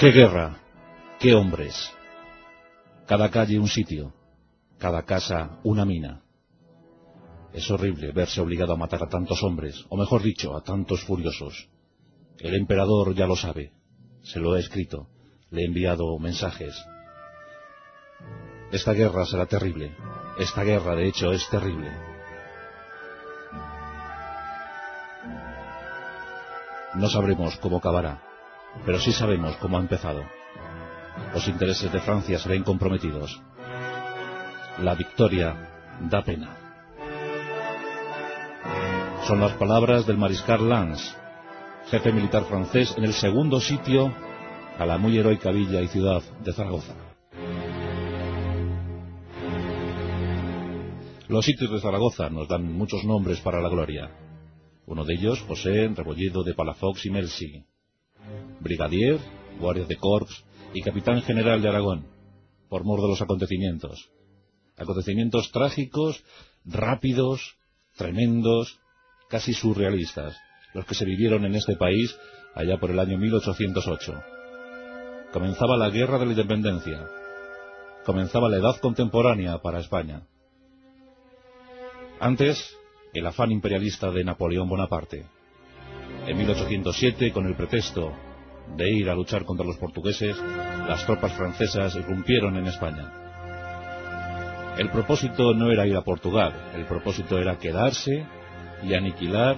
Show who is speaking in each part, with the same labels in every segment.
Speaker 1: ¡Qué guerra! ¡Qué hombres! Cada calle un sitio, cada casa una mina. Es horrible verse obligado a matar a tantos hombres, o mejor dicho, a tantos furiosos. El emperador ya lo sabe, se lo he escrito, le he enviado mensajes. Esta guerra será terrible, esta guerra de hecho es terrible. No sabremos cómo acabará, pero sí sabemos cómo ha empezado. Los intereses de Francia se ven comprometidos. La victoria da pena. Son las palabras del mariscal Lance, jefe militar francés en el segundo sitio a la muy heroica villa y ciudad de Zaragoza. Los sitios de Zaragoza nos dan muchos nombres para la gloria. Uno de ellos, José Rebolledo de Palafox y Melsi, brigadier, guardia de corps y capitán general de Aragón, por mor de los acontecimientos. Acontecimientos trágicos, rápidos, tremendos, casi surrealistas, los que se vivieron en este país allá por el año 1808. Comenzaba la guerra de la independencia. Comenzaba la edad contemporánea para España. Antes, el afán imperialista de Napoleón Bonaparte. En 1807, con el pretexto de ir a luchar contra los portugueses, las tropas francesas irrumpieron en España. El propósito no era ir a Portugal, el propósito era quedarse y aniquilar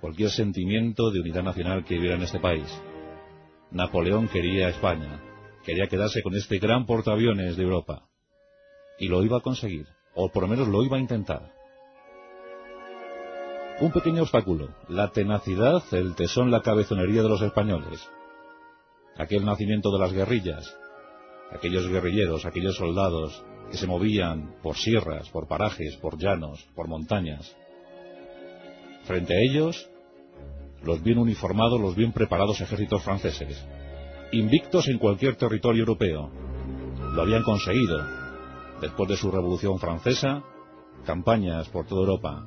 Speaker 1: cualquier sentimiento de unidad nacional que hubiera en este país. Napoleón quería España, quería quedarse con este gran portaaviones de Europa. Y lo iba a conseguir, o por lo menos lo iba a intentar. Un pequeño obstáculo, la tenacidad, el tesón, la cabezonería de los españoles. Aquel nacimiento de las guerrillas, aquellos guerrilleros, aquellos soldados que se movían por sierras, por parajes, por llanos, por montañas. Frente a ellos, los bien uniformados, los bien preparados ejércitos franceses, invictos en cualquier territorio europeo. Lo habían conseguido, después de su Revolución Francesa, campañas por toda Europa,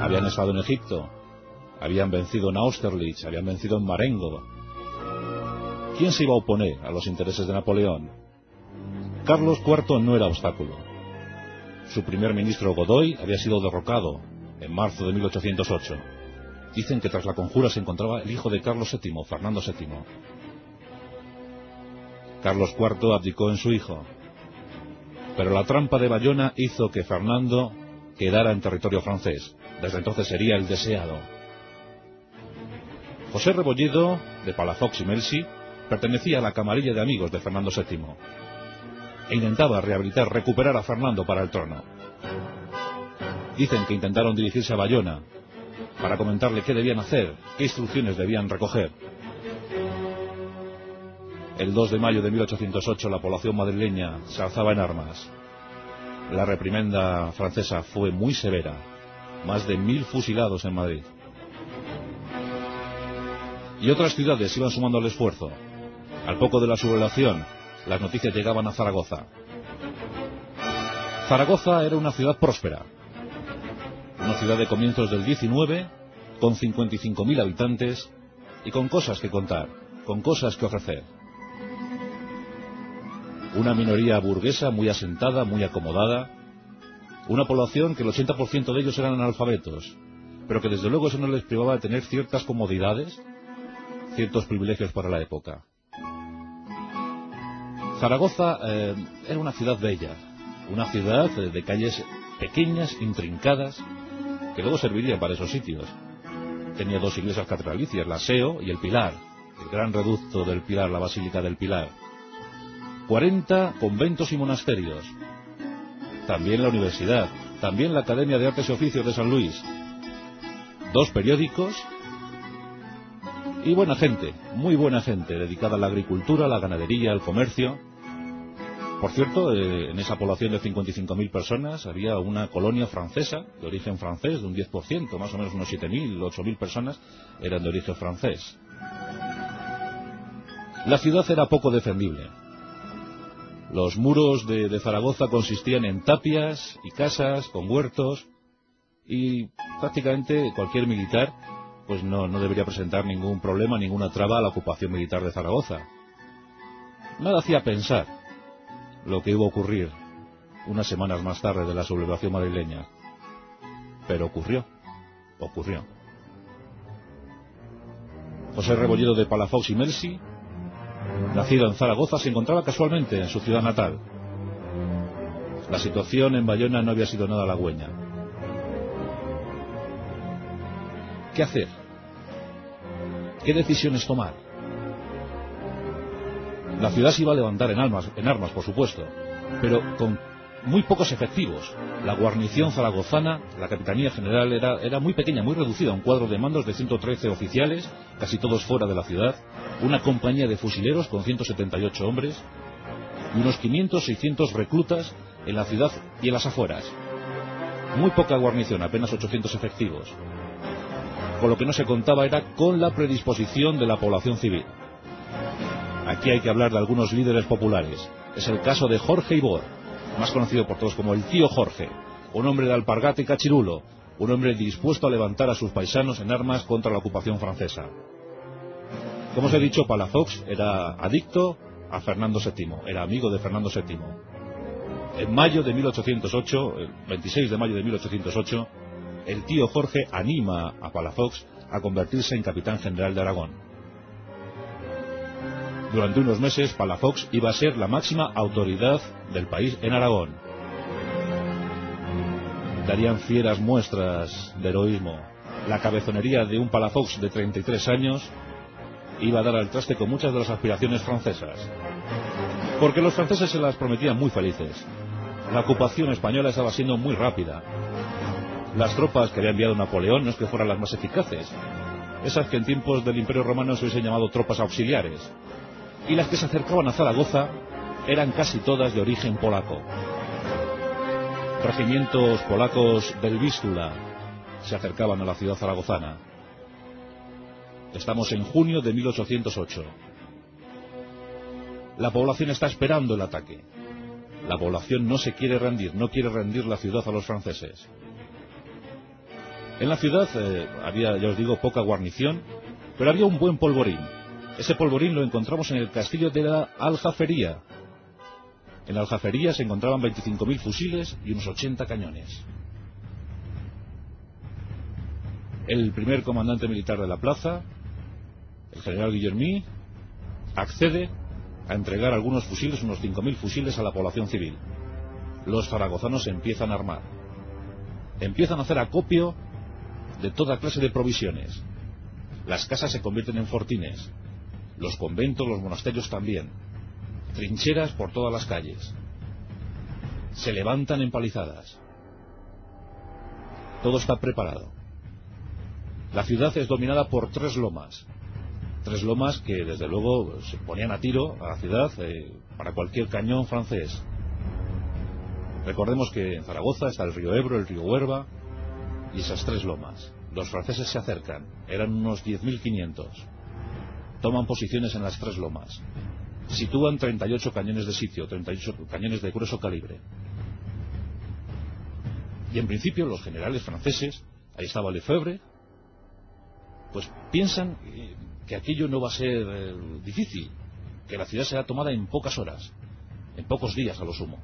Speaker 1: habían estado en Egipto, habían vencido en Austerlitz, habían vencido en Marengo. ¿Quién se iba a oponer a los intereses de Napoleón? Carlos IV no era obstáculo. Su primer ministro Godoy había sido derrocado en marzo de 1808. Dicen que tras la conjura se encontraba el hijo de Carlos VII, Fernando VII. Carlos IV abdicó en su hijo. Pero la trampa de Bayona hizo que Fernando quedara en territorio francés. Desde entonces sería el deseado. José Rebolledo, de Palafox y Melsi, pertenecía a la camarilla de amigos de Fernando VII e intentaba rehabilitar, recuperar a Fernando para el trono. Dicen que intentaron dirigirse a Bayona para comentarle qué debían hacer, qué instrucciones debían recoger. El 2 de mayo de 1808 la población madrileña se alzaba en armas. La reprimenda francesa fue muy severa más de mil fusilados en Madrid. Y otras ciudades iban sumando al esfuerzo. Al poco de la sublevación, las noticias llegaban a Zaragoza. Zaragoza era una ciudad próspera, una ciudad de comienzos del 19, con 55.000 habitantes y con cosas que contar, con cosas que ofrecer. Una minoría burguesa muy asentada, muy acomodada, una población que el 80% de ellos eran analfabetos, pero que desde luego eso no les privaba de tener ciertas comodidades, ciertos privilegios para la época. Zaragoza eh, era una ciudad bella, una ciudad de calles pequeñas, intrincadas, que luego servirían para esos sitios. Tenía dos iglesias catedralicias, la Seo y el Pilar, el gran reducto del Pilar, la Basílica del Pilar. 40 conventos y monasterios, también la universidad, también la Academia de Artes y Oficios de San Luis, dos periódicos y buena gente, muy buena gente, dedicada a la agricultura, a la ganadería, al comercio. Por cierto, eh, en esa población de 55.000 personas había una colonia francesa, de origen francés, de un 10%, más o menos unos 7.000, 8.000 personas eran de origen francés. La ciudad era poco defendible. Los muros de, Zaragoza consistían en tapias y casas con huertos y prácticamente cualquier militar pues no, no debería presentar ningún problema, ninguna traba a la ocupación militar de Zaragoza. Nada hacía pensar lo que iba a ocurrir unas semanas más tarde de la sublevación madrileña. Pero ocurrió, ocurrió. José Rebolledo de Palafox y Mercy, nacido en Zaragoza, se encontraba casualmente en su ciudad natal. La situación en Bayona no había sido nada halagüeña. ¿Qué hacer? ¿Qué decisiones tomar? La ciudad se iba a levantar en, armas, por supuesto, pero con muy pocos efectivos. La guarnición zaragozana, la capitanía general, era, era muy pequeña, muy reducida, un cuadro de mandos de 113 oficiales, casi todos fuera de la ciudad, una compañía de fusileros con 178 hombres y unos 500, 600 reclutas en la ciudad y en las afueras. Muy poca guarnición, apenas 800 efectivos. Con lo que no se contaba era con la predisposición de la población civil. Aquí hay que hablar de algunos líderes populares. Es el caso de Jorge Ibor, más conocido por todos como el tío Jorge, un hombre de alpargata y cachirulo, un hombre dispuesto a levantar a sus paisanos en armas contra la ocupación francesa. Como os he dicho, Palafox era adicto a Fernando VII, era amigo de Fernando VII. En mayo de 1808, el 26 de mayo de 1808, el tío Jorge anima a Palafox a convertirse en capitán general de Aragón. Durante unos meses, Palafox iba a ser la máxima autoridad del país en Aragón. Darían fieras muestras de heroísmo. La cabezonería de un Palafox de 33 años iba a dar al traste con muchas de las aspiraciones francesas. Porque los franceses se las prometían muy felices. La ocupación española estaba siendo muy rápida. Las tropas que había enviado Napoleón no es que fueran las más eficaces. Esas que en tiempos del Imperio Romano se hubiesen llamado tropas auxiliares y las que se acercaban a Zaragoza eran casi todas de origen polaco. Regimientos polacos del Vístula se acercaban a la ciudad zaragozana. Estamos en junio de 1808. La población está esperando el ataque. La población no se quiere rendir, no quiere rendir la ciudad a los franceses. En la ciudad eh, había, ya os digo, poca guarnición, pero había un buen polvorín. Ese polvorín lo encontramos en el castillo de la Aljafería. En la Aljafería se encontraban 25.000 fusiles y unos 80 cañones. El primer comandante militar de la plaza, el general Guillermí, accede a entregar algunos fusiles, unos 5.000 fusiles a la población civil. Los zaragozanos empiezan a armar. Empiezan a hacer acopio de toda clase de provisiones. Las casas se convierten en fortines los conventos, los monasterios también. Trincheras por todas las calles. Se levantan empalizadas. Todo está preparado. La ciudad es dominada por tres lomas. Tres lomas que desde luego se ponían a tiro a la ciudad eh, para cualquier cañón francés. Recordemos que en Zaragoza está el río Ebro, el río Huerva y esas tres lomas. Los franceses se acercan, eran unos 10.500 toman posiciones en las tres lomas. Sitúan 38 cañones de sitio, 38 cañones de grueso calibre. Y en principio los generales franceses, ahí estaba Lefebvre, pues piensan que aquello no va a ser eh, difícil, que la ciudad será tomada en pocas horas, en pocos días a lo sumo.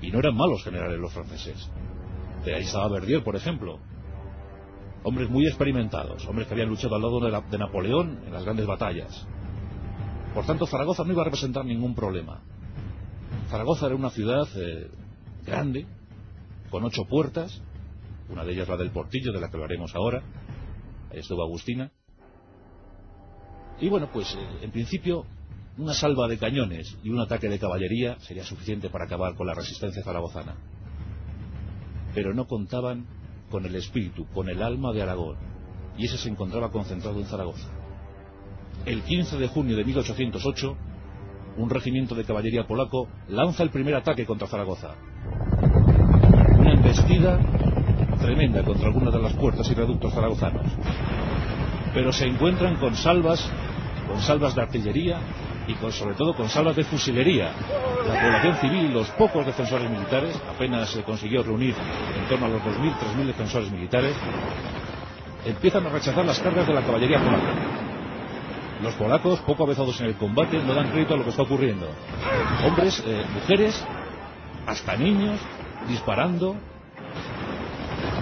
Speaker 1: Y no eran malos generales los franceses. De ahí estaba Verdier, por ejemplo, hombres muy experimentados, hombres que habían luchado al lado de, Napoleón en las grandes batallas. Por tanto, Zaragoza no iba a representar ningún problema. Zaragoza era una ciudad eh, grande, con ocho puertas, una de ellas la del Portillo, de la que hablaremos ahora, ahí estuvo Agustina. Y bueno, pues eh, en principio una salva de cañones y un ataque de caballería sería suficiente para acabar con la resistencia zaragozana. Pero no contaban con el espíritu, con el alma de Aragón, y ese se encontraba concentrado en Zaragoza. El 15 de junio de 1808, un regimiento de caballería polaco lanza el primer ataque contra Zaragoza. Una embestida tremenda contra algunas de las puertas y reductos zaragozanos. Pero se encuentran con salvas, con salvas de artillería y sobre todo con salvas de fusilería. La población civil los pocos defensores militares, apenas se consiguió reunir en torno a los 2.000, 3.000 defensores militares, empiezan a rechazar las cargas de la caballería polaca. Los polacos, poco avezados en el combate, no dan crédito a lo que está ocurriendo. Hombres, eh, mujeres, hasta niños, disparando,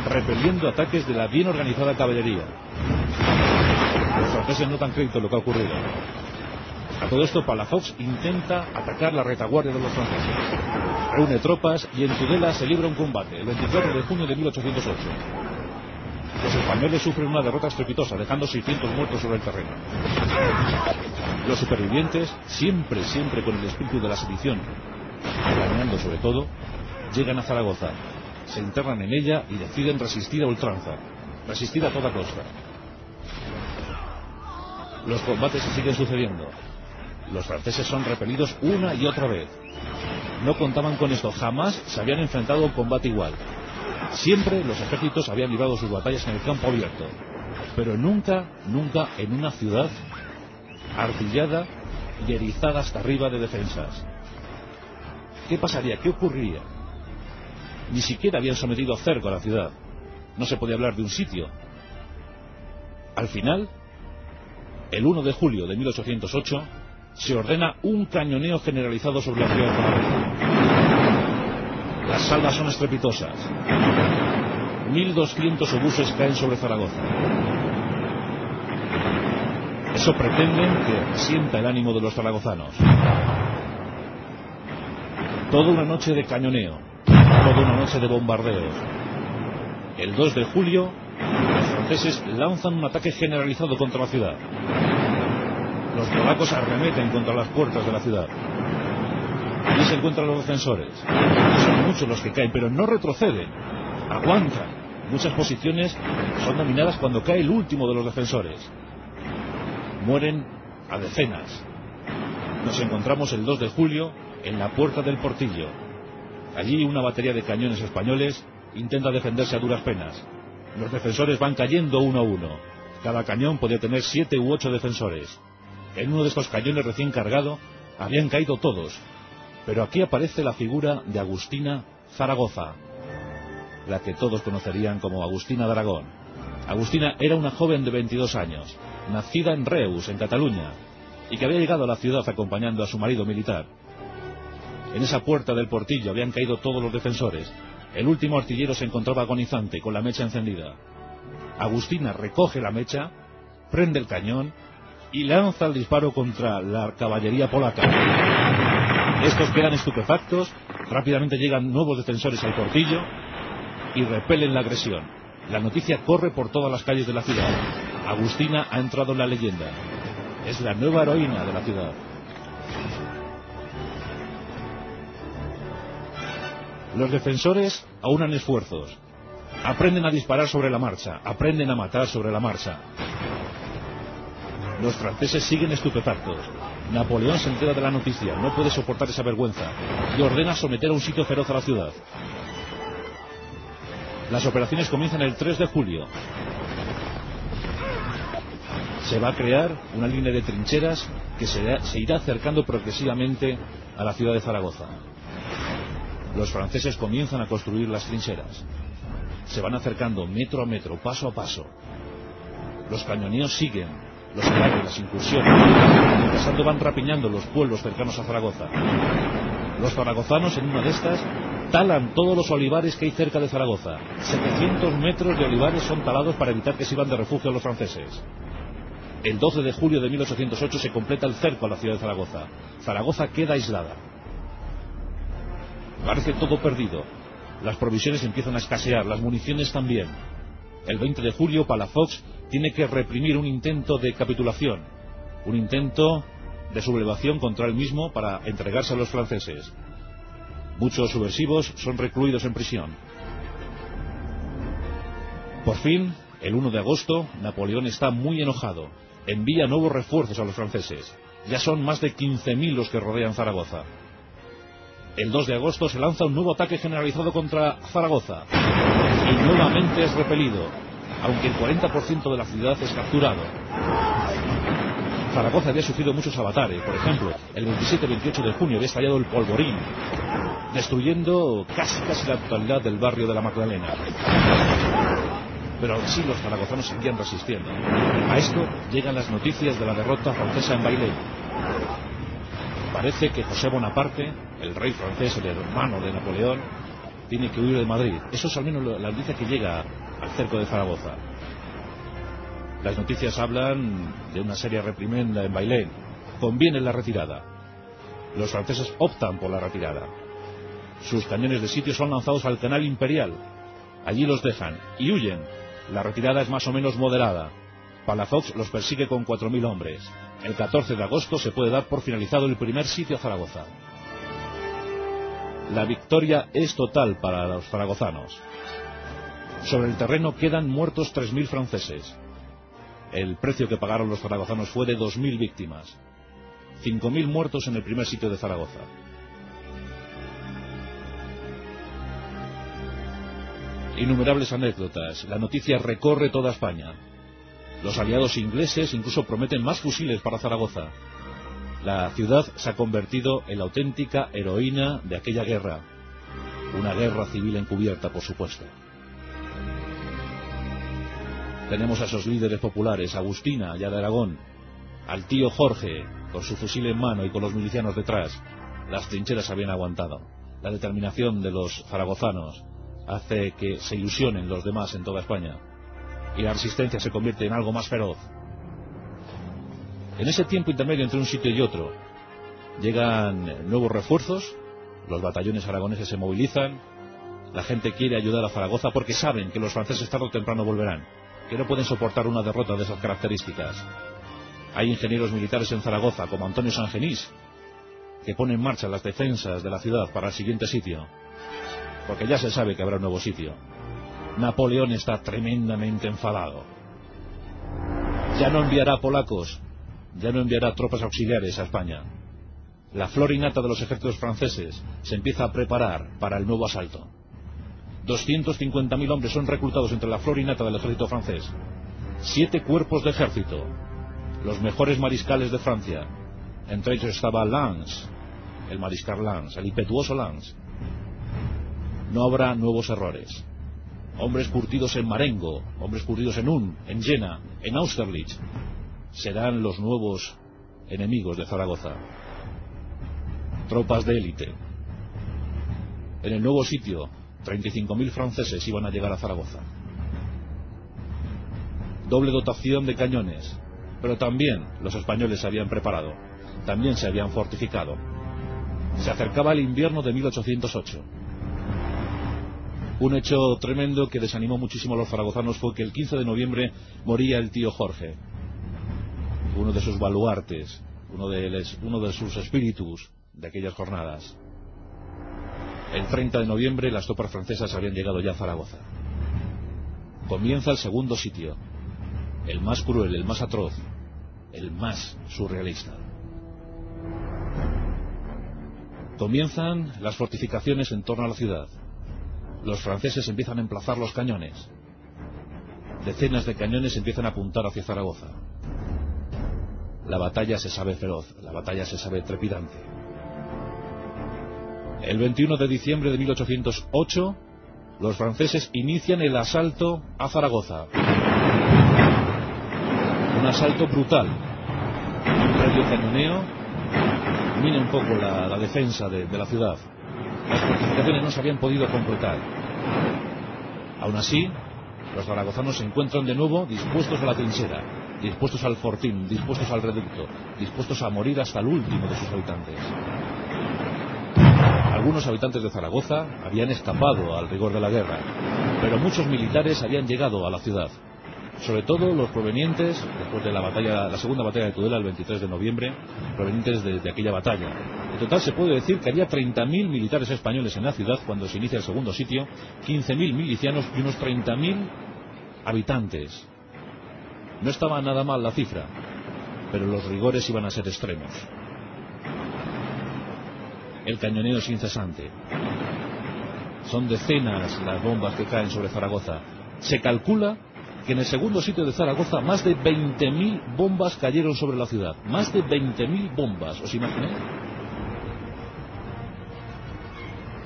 Speaker 1: repeliendo ataques de la bien organizada caballería. Los franceses no dan crédito a lo que ha ocurrido. A todo esto, Palafox intenta atacar la retaguardia de los franceses. Reúne tropas y en Tudela se libra un combate, el 24 de junio de 1808. Los españoles sufren una derrota estrepitosa, dejando 600 muertos sobre el terreno. Los supervivientes, siempre, siempre con el espíritu de la sedición, planeando sobre todo, llegan a Zaragoza, se internan en ella y deciden resistir a ultranza, resistir a toda costa. Los combates siguen sucediendo. Los franceses son repelidos una y otra vez. No contaban con esto, jamás se habían enfrentado a un combate igual. Siempre los ejércitos habían librado sus batallas en el campo abierto, pero nunca, nunca en una ciudad artillada y erizada hasta arriba de defensas. ¿Qué pasaría? ¿Qué ocurriría? Ni siquiera habían sometido cerco a la ciudad. No se podía hablar de un sitio. Al final, el 1 de julio de 1808, se ordena un cañoneo generalizado sobre la ciudad de. Las salvas son estrepitosas. 1.200 obuses caen sobre Zaragoza. Eso pretenden que sienta el ánimo de los zaragozanos. Toda una noche de cañoneo, toda una noche de bombardeos. El 2 de julio, los franceses lanzan un ataque generalizado contra la ciudad. Los polacos arremeten contra las puertas de la ciudad. Y se encuentran los defensores. Son muchos los que caen, pero no retroceden. Aguantan. Muchas posiciones son dominadas cuando cae el último de los defensores. Mueren a decenas. Nos encontramos el 2 de julio en la puerta del portillo. Allí una batería de cañones españoles intenta defenderse a duras penas. Los defensores van cayendo uno a uno. Cada cañón podía tener siete u ocho defensores. En uno de estos cañones recién cargado habían caído todos. Pero aquí aparece la figura de Agustina Zaragoza, la que todos conocerían como Agustina de Aragón. Agustina era una joven de 22 años, nacida en Reus, en Cataluña, y que había llegado a la ciudad acompañando a su marido militar. En esa puerta del portillo habían caído todos los defensores. El último artillero se encontraba agonizante, con la mecha encendida. Agustina recoge la mecha, prende el cañón y lanza el disparo contra la caballería polaca. Estos quedan estupefactos, rápidamente llegan nuevos defensores al portillo y repelen la agresión. La noticia corre por todas las calles de la ciudad. Agustina ha entrado en la leyenda. Es la nueva heroína de la ciudad. Los defensores aunan esfuerzos. Aprenden a disparar sobre la marcha. Aprenden a matar sobre la marcha. Los franceses siguen estupefactos. Napoleón se entera de la noticia, no puede soportar esa vergüenza y ordena someter a un sitio feroz a la ciudad. Las operaciones comienzan el 3 de julio. Se va a crear una línea de trincheras que se, irá acercando progresivamente a la ciudad de Zaragoza. Los franceses comienzan a construir las trincheras. Se van acercando metro a metro, paso a paso. Los cañoneos siguen, los ataques, las incursiones. Mientras tanto van rapiñando los pueblos cercanos a Zaragoza. Los zaragozanos en una de estas talan todos los olivares que hay cerca de Zaragoza. 700 metros de olivares son talados para evitar que sirvan de refugio a los franceses. El 12 de julio de 1808 se completa el cerco a la ciudad de Zaragoza. Zaragoza queda aislada. Parece todo perdido. Las provisiones empiezan a escasear, las municiones también. El 20 de julio, Palafox tiene que reprimir un intento de capitulación, un intento de sublevación contra él mismo para entregarse a los franceses. Muchos subversivos son recluidos en prisión. Por fin, el 1 de agosto, Napoleón está muy enojado. Envía nuevos refuerzos a los franceses. Ya son más de 15.000 los que rodean Zaragoza. El 2 de agosto se lanza un nuevo ataque generalizado contra Zaragoza. Y nuevamente es repelido, aunque el 40% de la ciudad es capturado. Zaragoza había sufrido muchos avatares. Por ejemplo, el 27-28 de junio había estallado el polvorín, destruyendo casi casi la totalidad del barrio de la Magdalena. Pero sí los zaragozanos seguían resistiendo. A esto llegan las noticias de la derrota francesa en Bailey. Parece que José Bonaparte, el rey francés, el hermano de Napoleón, tiene que huir de Madrid. Eso es al menos la noticia que llega al cerco de Zaragoza. Las noticias hablan de una seria reprimenda en Bailén. Conviene la retirada. Los franceses optan por la retirada. Sus cañones de sitio son lanzados al canal imperial. Allí los dejan y huyen. La retirada es más o menos moderada. Palafox los persigue con 4.000 hombres. El 14 de agosto se puede dar por finalizado el primer sitio a Zaragoza. La victoria es total para los zaragozanos. Sobre el terreno quedan muertos 3.000 franceses. El precio que pagaron los zaragozanos fue de 2.000 víctimas. 5.000 muertos en el primer sitio de Zaragoza. Innumerables anécdotas. La noticia recorre toda España. Los aliados ingleses incluso prometen más fusiles para Zaragoza. La ciudad se ha convertido en la auténtica heroína de aquella guerra. Una guerra civil encubierta, por supuesto. Tenemos a esos líderes populares, Agustina, ya de Aragón, al tío Jorge, con su fusil en mano y con los milicianos detrás. Las trincheras habían aguantado. La determinación de los zaragozanos hace que se ilusionen los demás en toda España. Y la resistencia se convierte en algo más feroz. En ese tiempo intermedio entre un sitio y otro, llegan nuevos refuerzos, los batallones aragoneses se movilizan, la gente quiere ayudar a Zaragoza porque saben que los franceses tarde o temprano volverán, que no pueden soportar una derrota de esas características. Hay ingenieros militares en Zaragoza, como Antonio Sangenís, que pone en marcha las defensas de la ciudad para el siguiente sitio, porque ya se sabe que habrá un nuevo sitio. Napoleón está tremendamente enfadado. Ya no enviará polacos, ya no enviará tropas auxiliares a España. La flor innata de los ejércitos franceses se empieza a preparar para el nuevo asalto. 250.000 hombres son reclutados entre la flor innata del ejército francés. Siete cuerpos de ejército, los mejores mariscales de Francia. Entre ellos estaba Lance, el mariscal Lance, el impetuoso Lance. No habrá nuevos errores. Hombres curtidos en Marengo, hombres curtidos en Un, en Jena, en Austerlitz, serán los nuevos enemigos de Zaragoza. Tropas de élite. En el nuevo sitio, 35.000 franceses iban a llegar a Zaragoza. Doble dotación de cañones, pero también los españoles se habían preparado, también se habían fortificado. Se acercaba el invierno de 1808. Un hecho tremendo que desanimó muchísimo a los zaragozanos fue que el 15 de noviembre moría el tío Jorge, uno de sus baluartes, uno de, sus espíritus de aquellas jornadas. El 30 de noviembre las tropas francesas habían llegado ya a Zaragoza. Comienza el segundo sitio, el más cruel, el más atroz, el más surrealista. Comienzan las fortificaciones en torno a la ciudad. Los franceses empiezan a emplazar los cañones. Decenas de cañones empiezan a apuntar hacia Zaragoza. La batalla se sabe feroz, la batalla se sabe trepidante. El 21 de diciembre de 1808, los franceses inician el asalto a Zaragoza. Un asalto brutal. Un previo cañoneo mina un poco la, defensa de, de la ciudad. Las fortificaciones no se habían podido completar. Aún así, los zaragozanos se encuentran de nuevo dispuestos a la trinchera, dispuestos al fortín, dispuestos al reducto, dispuestos a morir hasta el último de sus habitantes. Algunos habitantes de Zaragoza habían escapado al rigor de la guerra, pero muchos militares habían llegado a la ciudad. Sobre todo los provenientes, después de la batalla, la segunda batalla de Tudela el 23 de noviembre, provenientes de, de aquella batalla. En total se puede decir que había 30.000 militares españoles en la ciudad cuando se inicia el segundo sitio, 15.000 milicianos y unos 30.000 habitantes. No estaba nada mal la cifra, pero los rigores iban a ser extremos. El cañoneo es incesante. Son decenas las bombas que caen sobre Zaragoza. Se calcula que en el segundo sitio de Zaragoza más de 20.000 bombas cayeron sobre la ciudad. Más de 20.000 bombas, ¿os imagináis?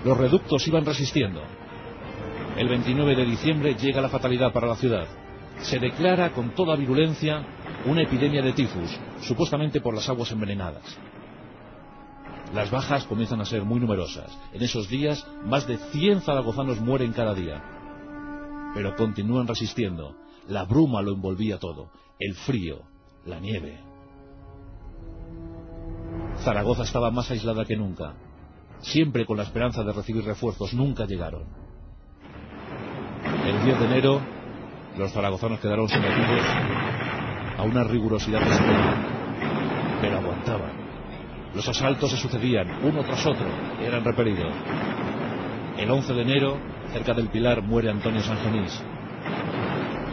Speaker 1: Los reductos iban resistiendo. El 29 de diciembre llega la fatalidad para la ciudad. Se declara con toda virulencia una epidemia de tifus, supuestamente por las aguas envenenadas. Las bajas comienzan a ser muy numerosas. En esos días, más de 100 zaragozanos mueren cada día. Pero continúan resistiendo. La bruma lo envolvía todo. El frío, la nieve. Zaragoza estaba más aislada que nunca. Siempre con la esperanza de recibir refuerzos, nunca llegaron. El 10 de enero, los zaragozanos quedaron sometidos a una rigurosidad extrema, pero aguantaban. Los asaltos se sucedían, uno tras otro, eran repelidos. El 11 de enero, cerca del Pilar, muere Antonio Sangenís.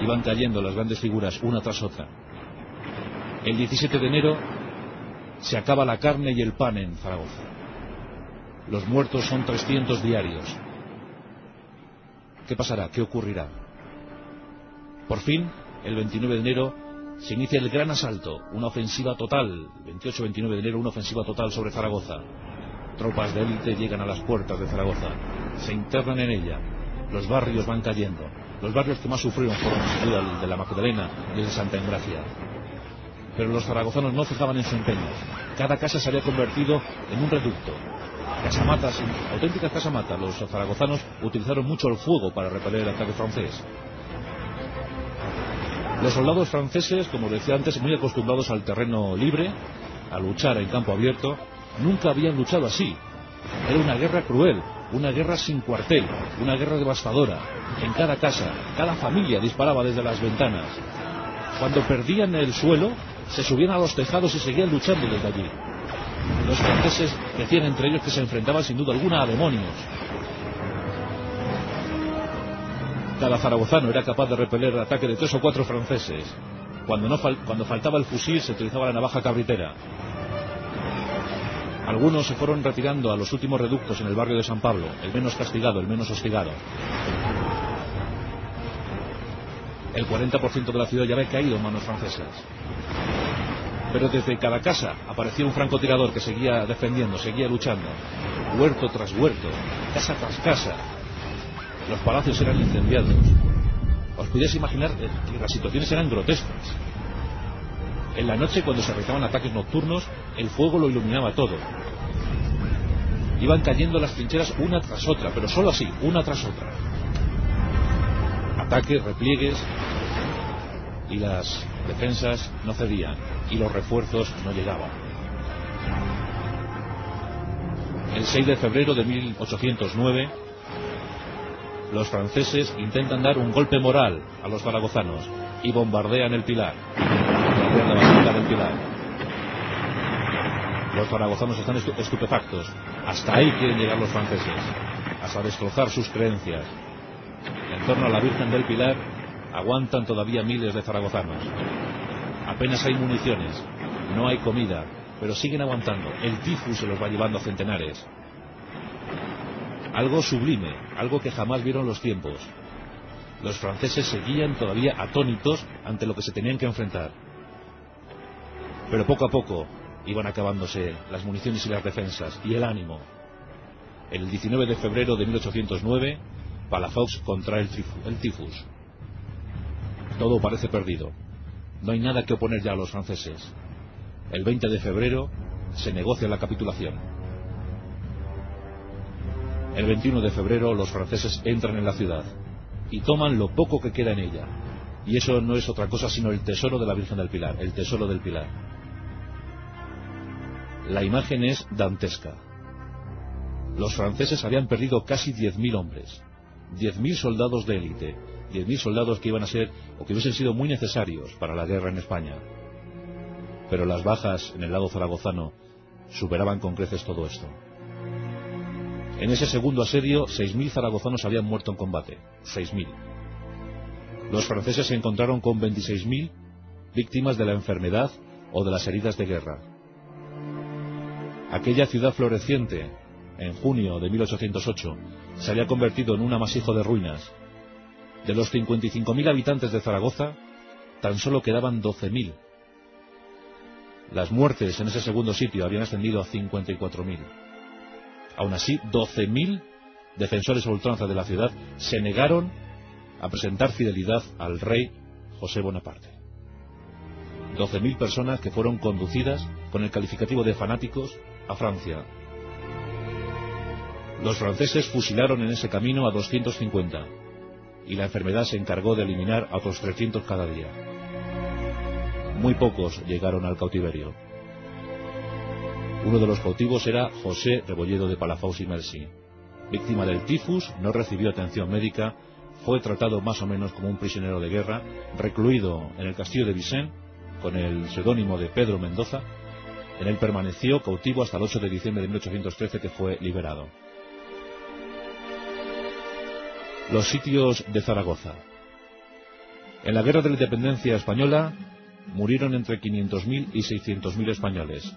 Speaker 1: Iban cayendo las grandes figuras, una tras otra. El 17 de enero, se acaba la carne y el pan en Zaragoza. Los muertos son 300 diarios. ¿Qué pasará? ¿Qué ocurrirá? Por fin, el 29 de enero, se inicia el gran asalto, una ofensiva total, 28-29 de enero, una ofensiva total sobre Zaragoza. Tropas de élite llegan a las puertas de Zaragoza, se internan en ella, los barrios van cayendo. Los barrios que más sufrieron fueron el de la Magdalena y el de Santa Engracia. Pero los zaragozanos no fijaban en su empeño. Cada casa se había convertido en un reducto. Casamatas, auténticas casamatas. Los zaragozanos utilizaron mucho el fuego para repeler el ataque francés. Los soldados franceses, como decía antes, muy acostumbrados al terreno libre, a luchar en campo abierto, nunca habían luchado así. Era una guerra cruel, una guerra sin cuartel, una guerra devastadora. En cada casa, cada familia disparaba desde las ventanas. Cuando perdían el suelo, se subían a los tejados y seguían luchando desde allí. Los franceses decían entre ellos que se enfrentaban sin duda alguna a demonios. Cada zaragozano era capaz de repeler el ataque de tres o cuatro franceses. Cuando, no cuando faltaba el fusil se utilizaba la navaja cabritera. Algunos se fueron retirando a los últimos reductos en el barrio de San Pablo, el menos castigado, el menos hostigado. El 40% de la ciudad ya había caído en manos francesas. Pero desde cada casa aparecía un francotirador que seguía defendiendo, seguía luchando. Huerto tras huerto, casa tras casa, los palacios eran incendiados. Os podéis imaginar que las situaciones eran grotescas. En la noche, cuando se realizaban ataques nocturnos, el fuego lo iluminaba todo. Iban cayendo las trincheras una tras otra, pero solo así, una tras otra. Ataques, repliegues, y las defensas no cedían, y los refuerzos no llegaban. El 6 de febrero de 1809, los franceses intentan dar un golpe moral a los zaragozanos y bombardean el Pilar, la del Pilar. Los zaragozanos están estupefactos. Hasta ahí quieren llegar los franceses, hasta destrozar sus creencias. En torno a la Virgen del Pilar aguantan todavía miles de zaragozanos. Apenas hay municiones, no hay comida, pero siguen aguantando. El tifus se los va llevando a centenares algo sublime, algo que jamás vieron los tiempos. Los franceses seguían todavía atónitos ante lo que se tenían que enfrentar. Pero poco a poco iban acabándose las municiones y las defensas y el ánimo. El 19 de febrero de 1809, Palafox contrae el, el tifus. Todo parece perdido. No hay nada que oponer ya a los franceses. El 20 de febrero se negocia la capitulación. El 21 de febrero los franceses entran en la ciudad y toman lo poco que queda en ella. Y eso no es otra cosa sino el tesoro de la Virgen del Pilar, el tesoro del Pilar. La imagen es dantesca. Los franceses habían perdido casi 10.000 hombres, 10.000 soldados de élite, 10.000 soldados que iban a ser o que hubiesen sido muy necesarios para la guerra en España. Pero las bajas en el lado zaragozano superaban con creces todo esto. En ese segundo asedio, 6.000 zaragozanos habían muerto en combate. 6.000. Los franceses se encontraron con 26.000 víctimas de la enfermedad o de las heridas de guerra. Aquella ciudad floreciente, en junio de 1808, se había convertido en un amasijo de ruinas. De los 55.000 habitantes de Zaragoza, tan solo quedaban 12.000. Las muertes en ese segundo sitio habían ascendido a 54.000. Aún así, 12.000 defensores a ultranza de la ciudad, se negaron a presentar fidelidad al rey José Bonaparte. 12.000 personas que fueron conducidas con el calificativo de fanáticos a Francia. Los franceses fusilaron en ese camino a 250 y la enfermedad se encargó de eliminar a otros 300 cada día. Muy pocos llegaron al cautiverio. Uno de los cautivos era José Rebolledo de Palafox y Mercy. Víctima del tifus, no recibió atención médica, fue tratado más o menos como un prisionero de guerra, recluido en el castillo de Vicent con el seudónimo de Pedro Mendoza. En él permaneció cautivo hasta el 8 de diciembre de 1813 que fue liberado. Los sitios de Zaragoza. En la Guerra de la Independencia Española murieron entre 500.000 y 600.000 españoles.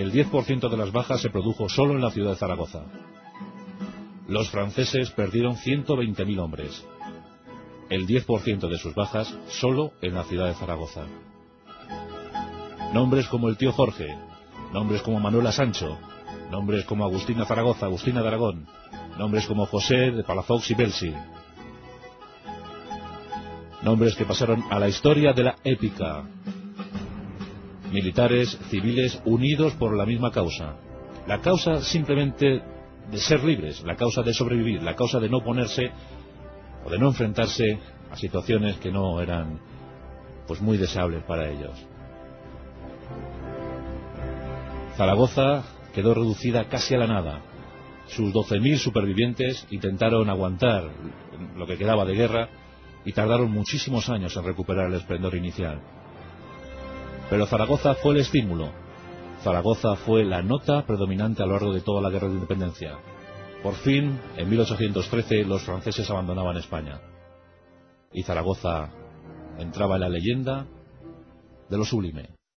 Speaker 1: El 10% de las bajas se produjo solo en la ciudad de Zaragoza. Los franceses perdieron 120.000 hombres. El 10% de sus bajas solo en la ciudad de Zaragoza. Nombres como el tío Jorge, nombres como Manuela Sancho, nombres como Agustina Zaragoza, Agustina de Aragón, nombres como José de Palafox y Belsi. Nombres que pasaron a la historia de la épica. Militares, civiles, unidos por la misma causa. La causa simplemente de ser libres, la causa de sobrevivir, la causa de no ponerse o de no enfrentarse a situaciones que no eran pues muy deseables para ellos. Zaragoza quedó reducida casi a la nada. Sus 12.000 supervivientes intentaron aguantar lo que quedaba de guerra y tardaron muchísimos años en recuperar el esplendor inicial. Pero Zaragoza fue el estímulo. Zaragoza fue la nota predominante a lo largo de toda la guerra de independencia. Por fin, en 1813, los franceses abandonaban España. Y Zaragoza entraba en la leyenda de lo sublime.